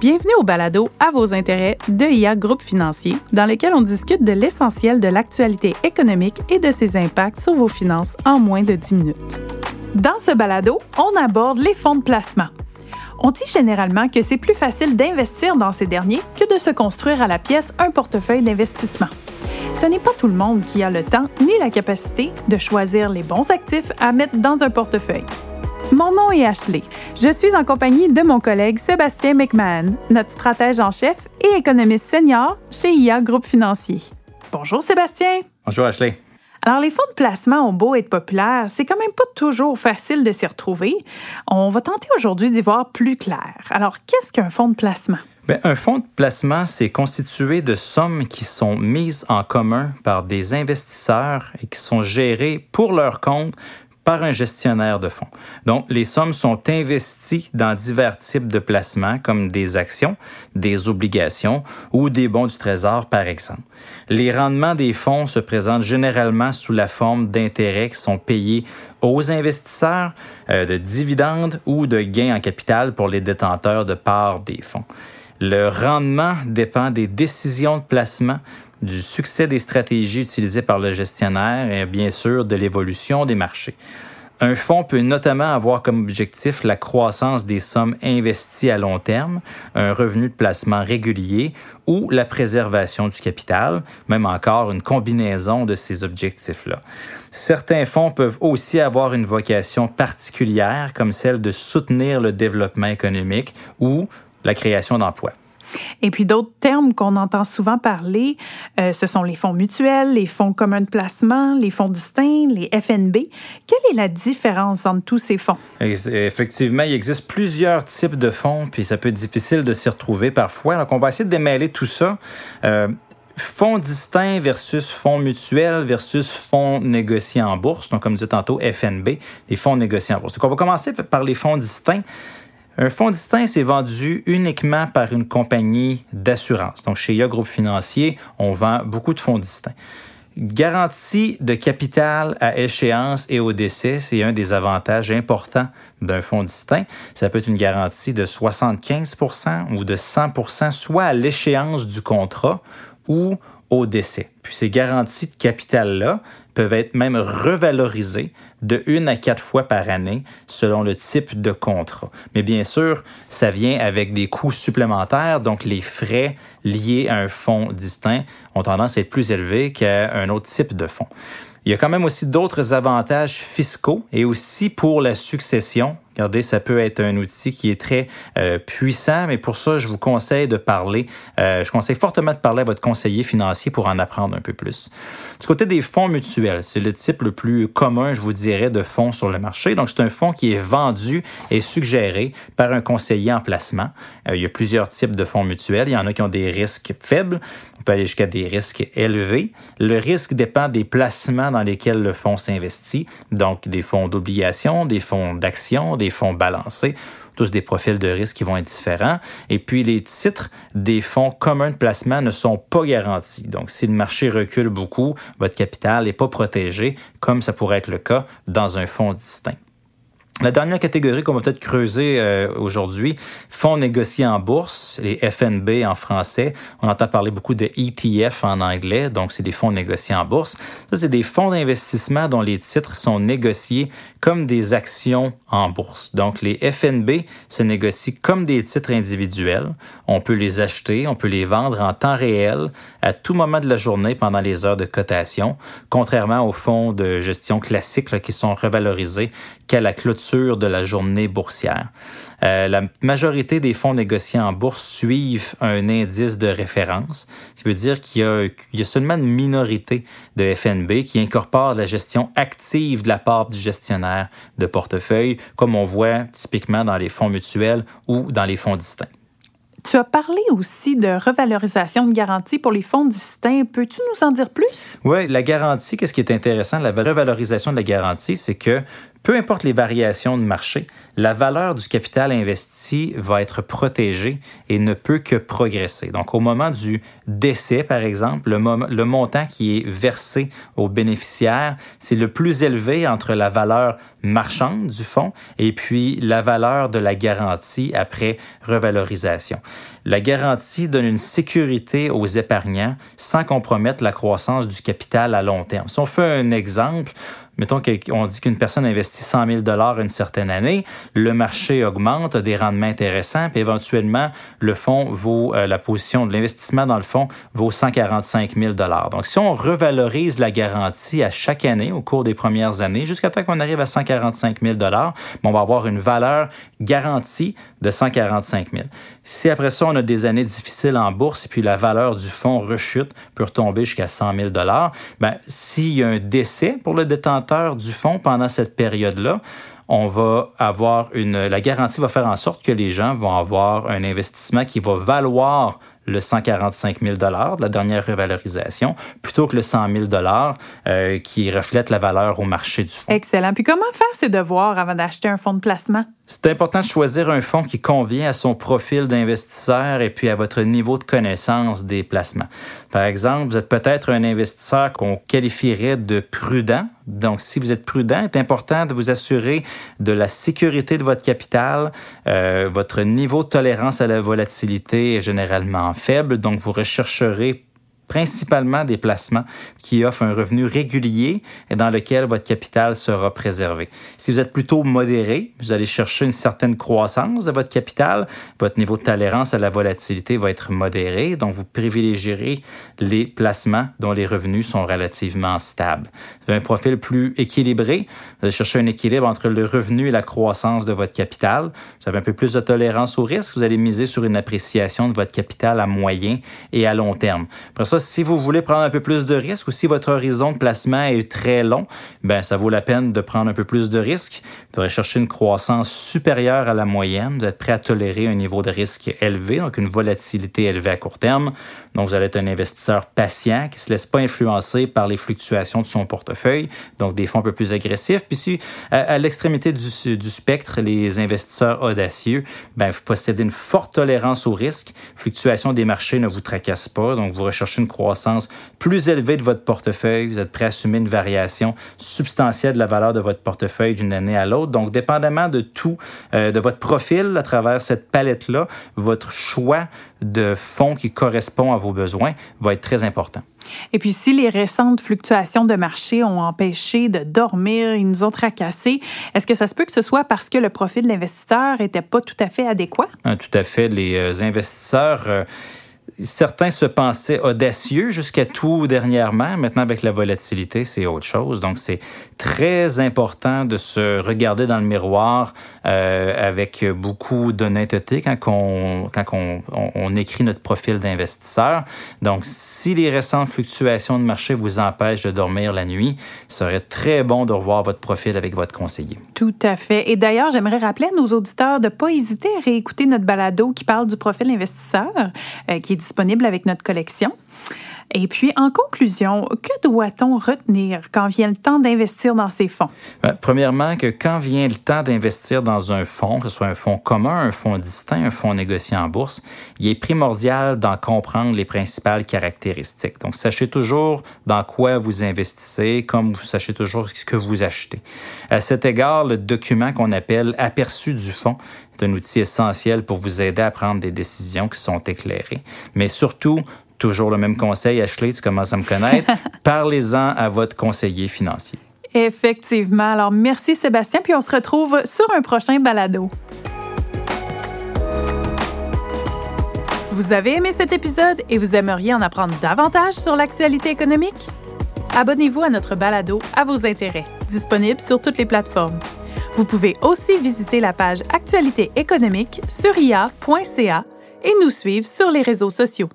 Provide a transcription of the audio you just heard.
Bienvenue au balado À vos intérêts de IA Groupe Financier, dans lequel on discute de l'essentiel de l'actualité économique et de ses impacts sur vos finances en moins de 10 minutes. Dans ce balado, on aborde les fonds de placement. On dit généralement que c'est plus facile d'investir dans ces derniers que de se construire à la pièce un portefeuille d'investissement. Ce n'est pas tout le monde qui a le temps ni la capacité de choisir les bons actifs à mettre dans un portefeuille. Mon nom est Ashley. Je suis en compagnie de mon collègue Sébastien McMahon, notre stratège en chef et économiste senior chez IA Groupe Financier. Bonjour Sébastien. Bonjour Ashley. Alors, les fonds de placement ont beau être populaires, c'est quand même pas toujours facile de s'y retrouver. On va tenter aujourd'hui d'y voir plus clair. Alors, qu'est-ce qu'un fonds de placement? Bien, un fonds de placement, c'est constitué de sommes qui sont mises en commun par des investisseurs et qui sont gérées pour leur compte par un gestionnaire de fonds. Donc, les sommes sont investies dans divers types de placements, comme des actions, des obligations ou des bons du trésor, par exemple. Les rendements des fonds se présentent généralement sous la forme d'intérêts qui sont payés aux investisseurs, euh, de dividendes ou de gains en capital pour les détenteurs de parts des fonds. Le rendement dépend des décisions de placement du succès des stratégies utilisées par le gestionnaire et bien sûr de l'évolution des marchés. Un fonds peut notamment avoir comme objectif la croissance des sommes investies à long terme, un revenu de placement régulier ou la préservation du capital, même encore une combinaison de ces objectifs-là. Certains fonds peuvent aussi avoir une vocation particulière comme celle de soutenir le développement économique ou la création d'emplois. Et puis d'autres termes qu'on entend souvent parler, euh, ce sont les fonds mutuels, les fonds communs de placement, les fonds distincts, les FNB. Quelle est la différence entre tous ces fonds? Effectivement, il existe plusieurs types de fonds, puis ça peut être difficile de s'y retrouver parfois. Donc, on va essayer de démêler tout ça. Euh, fonds distincts versus fonds mutuels versus fonds négociés en bourse. Donc, comme je disais tantôt, FNB, les fonds négociés en bourse. Donc, on va commencer par les fonds distincts. Un fonds distinct, c'est vendu uniquement par une compagnie d'assurance. Donc, chez IA Groupe Financier, on vend beaucoup de fonds distincts. Garantie de capital à échéance et au décès, c'est un des avantages importants d'un fonds distinct. Ça peut être une garantie de 75% ou de 100% soit à l'échéance du contrat ou au décès. Puis ces garanties de capital-là peuvent être même revalorisées de une à quatre fois par année selon le type de contrat. Mais bien sûr, ça vient avec des coûts supplémentaires, donc les frais liés à un fonds distinct ont tendance à être plus élevés qu'à un autre type de fonds. Il y a quand même aussi d'autres avantages fiscaux et aussi pour la succession Regardez, ça peut être un outil qui est très euh, puissant, mais pour ça, je vous conseille de parler, euh, je conseille fortement de parler à votre conseiller financier pour en apprendre un peu plus. Du côté des fonds mutuels, c'est le type le plus commun, je vous dirais, de fonds sur le marché. Donc, c'est un fonds qui est vendu et suggéré par un conseiller en placement. Euh, il y a plusieurs types de fonds mutuels. Il y en a qui ont des risques faibles. On peut aller jusqu'à des risques élevés. Le risque dépend des placements dans lesquels le fonds s'investit. Donc, des fonds d'obligation, des fonds d'action, des fonds balancés, tous des profils de risque qui vont être différents. Et puis les titres des fonds communs de placement ne sont pas garantis. Donc si le marché recule beaucoup, votre capital n'est pas protégé comme ça pourrait être le cas dans un fonds distinct. La dernière catégorie qu'on va peut-être creuser euh, aujourd'hui, fonds négociés en bourse, les FNB en français. On entend parler beaucoup de ETF en anglais, donc c'est des fonds négociés en bourse. Ça, c'est des fonds d'investissement dont les titres sont négociés comme des actions en bourse. Donc les FNB se négocient comme des titres individuels. On peut les acheter, on peut les vendre en temps réel à tout moment de la journée pendant les heures de cotation, contrairement aux fonds de gestion classiques qui sont revalorisés qu'à la clôture de la journée boursière. Euh, la majorité des fonds négociés en bourse suivent un indice de référence, ce qui veut dire qu'il y, y, a seulement une minorité de FNB qui incorpore la gestion active de la part du gestionnaire de portefeuille, comme on voit typiquement dans les fonds mutuels ou dans les fonds distincts. Tu as parlé aussi de revalorisation de garantie pour les fonds distincts. Peux-tu nous en dire plus? Oui, la garantie, qu'est-ce qui est intéressant, la revalorisation de la garantie, c'est que peu importe les variations de marché, la valeur du capital investi va être protégée et ne peut que progresser. Donc, au moment du décès, par exemple, le, montant qui est versé aux bénéficiaires, c'est le plus élevé entre la valeur marchande du fonds et puis la valeur de la garantie après revalorisation. La garantie donne une sécurité aux épargnants sans compromettre la croissance du capital à long terme. Si on fait un exemple, Mettons qu'on dit qu'une personne investit 100 000 dollars une certaine année, le marché augmente, a des rendements intéressants, puis éventuellement le fonds vaut euh, la position de l'investissement dans le fonds vaut 145 000 dollars. Donc si on revalorise la garantie à chaque année au cours des premières années jusqu'à temps qu'on arrive à 145 000 dollars, on va avoir une valeur garantie de 145 000. Si après ça on a des années difficiles en bourse et puis la valeur du fonds rechute, peut retomber jusqu'à 100 000 dollars, ben s'il y a un décès pour le détenteur du fonds pendant cette période-là, on va avoir une, la garantie va faire en sorte que les gens vont avoir un investissement qui va valoir le 145 000 de la dernière revalorisation, plutôt que le 100 000 euh, qui reflète la valeur au marché du fonds. Excellent. Puis comment faire ses devoirs avant d'acheter un fonds de placement? C'est important de choisir un fonds qui convient à son profil d'investisseur et puis à votre niveau de connaissance des placements. Par exemple, vous êtes peut-être un investisseur qu'on qualifierait de prudent. Donc, si vous êtes prudent, il est important de vous assurer de la sécurité de votre capital. Euh, votre niveau de tolérance à la volatilité est généralement faible, donc vous rechercherez principalement des placements qui offrent un revenu régulier et dans lequel votre capital sera préservé. Si vous êtes plutôt modéré, vous allez chercher une certaine croissance de votre capital, votre niveau de tolérance à la volatilité va être modéré, donc vous privilégierez les placements dont les revenus sont relativement stables. Vous avez un profil plus équilibré, vous allez chercher un équilibre entre le revenu et la croissance de votre capital. Vous avez un peu plus de tolérance au risque, vous allez miser sur une appréciation de votre capital à moyen et à long terme. Si vous voulez prendre un peu plus de risques ou si votre horizon de placement est très long, ben ça vaut la peine de prendre un peu plus de risques. Vous devez chercher une croissance supérieure à la moyenne. Êtes prêt à tolérer un niveau de risque élevé, donc une volatilité élevée à court terme. Donc, vous allez être un investisseur patient qui se laisse pas influencer par les fluctuations de son portefeuille, donc des fonds un peu plus agressifs. Puis si à, l'extrémité du, du, spectre, les investisseurs audacieux, ben, vous possédez une forte tolérance au risque. Fluctuation des marchés ne vous tracasse pas, donc vous recherchez une croissance plus élevée de votre portefeuille. Vous êtes prêt à assumer une variation substantielle de la valeur de votre portefeuille d'une année à l'autre. Donc, dépendamment de tout, euh, de votre profil à travers cette palette-là, votre choix de fonds qui correspond à vos besoins va être très important. Et puis, si les récentes fluctuations de marché ont empêché de dormir, ils nous ont tracassés, est-ce que ça se peut que ce soit parce que le profit de l'investisseur n'était pas tout à fait adéquat? Ah, tout à fait. Les euh, investisseurs... Euh, certains se pensaient audacieux jusqu'à tout dernièrement. Maintenant, avec la volatilité, c'est autre chose. Donc, c'est très important de se regarder dans le miroir euh, avec beaucoup d'honnêteté quand, on, quand on, écrit notre profil d'investisseur. Donc, si les récentes fluctuations de marché vous empêchent de dormir la nuit, ce serait très bon de revoir votre profil avec votre conseiller. Tout à fait. Et d'ailleurs, j'aimerais rappeler à nos auditeurs de ne pas hésiter à réécouter notre balado qui parle du profil investisseur, euh, qui est disponible avec notre collection. Et puis, en conclusion, que doit-on retenir? Quand vient le temps d'investir dans ces fonds? Euh, premièrement, que quand vient le temps d'investir dans un fonds, que ce soit un fonds commun, un fonds distinct, un fonds négocié en bourse, il est primordial d'en comprendre les principales caractéristiques. Donc, sachez toujours dans quoi vous investissez, comme vous sachez toujours ce que vous achetez. À cet égard, le document qu'on appelle aperçu du fonds est un outil essentiel pour vous aider à prendre des décisions qui sont éclairées. Mais surtout, Toujours le même conseil, Ashley, tu commences à me connaître. Parlez-en à votre conseiller financier. Effectivement. Alors, merci Sébastien, puis on se retrouve sur un prochain balado. Vous avez aimé cet épisode et vous aimeriez en apprendre davantage sur l'actualité économique? Abonnez-vous à notre balado à vos intérêts, disponible sur toutes les plateformes. Vous pouvez aussi visiter la page Actualité économique sur ia.ca et nous suivre sur les réseaux sociaux.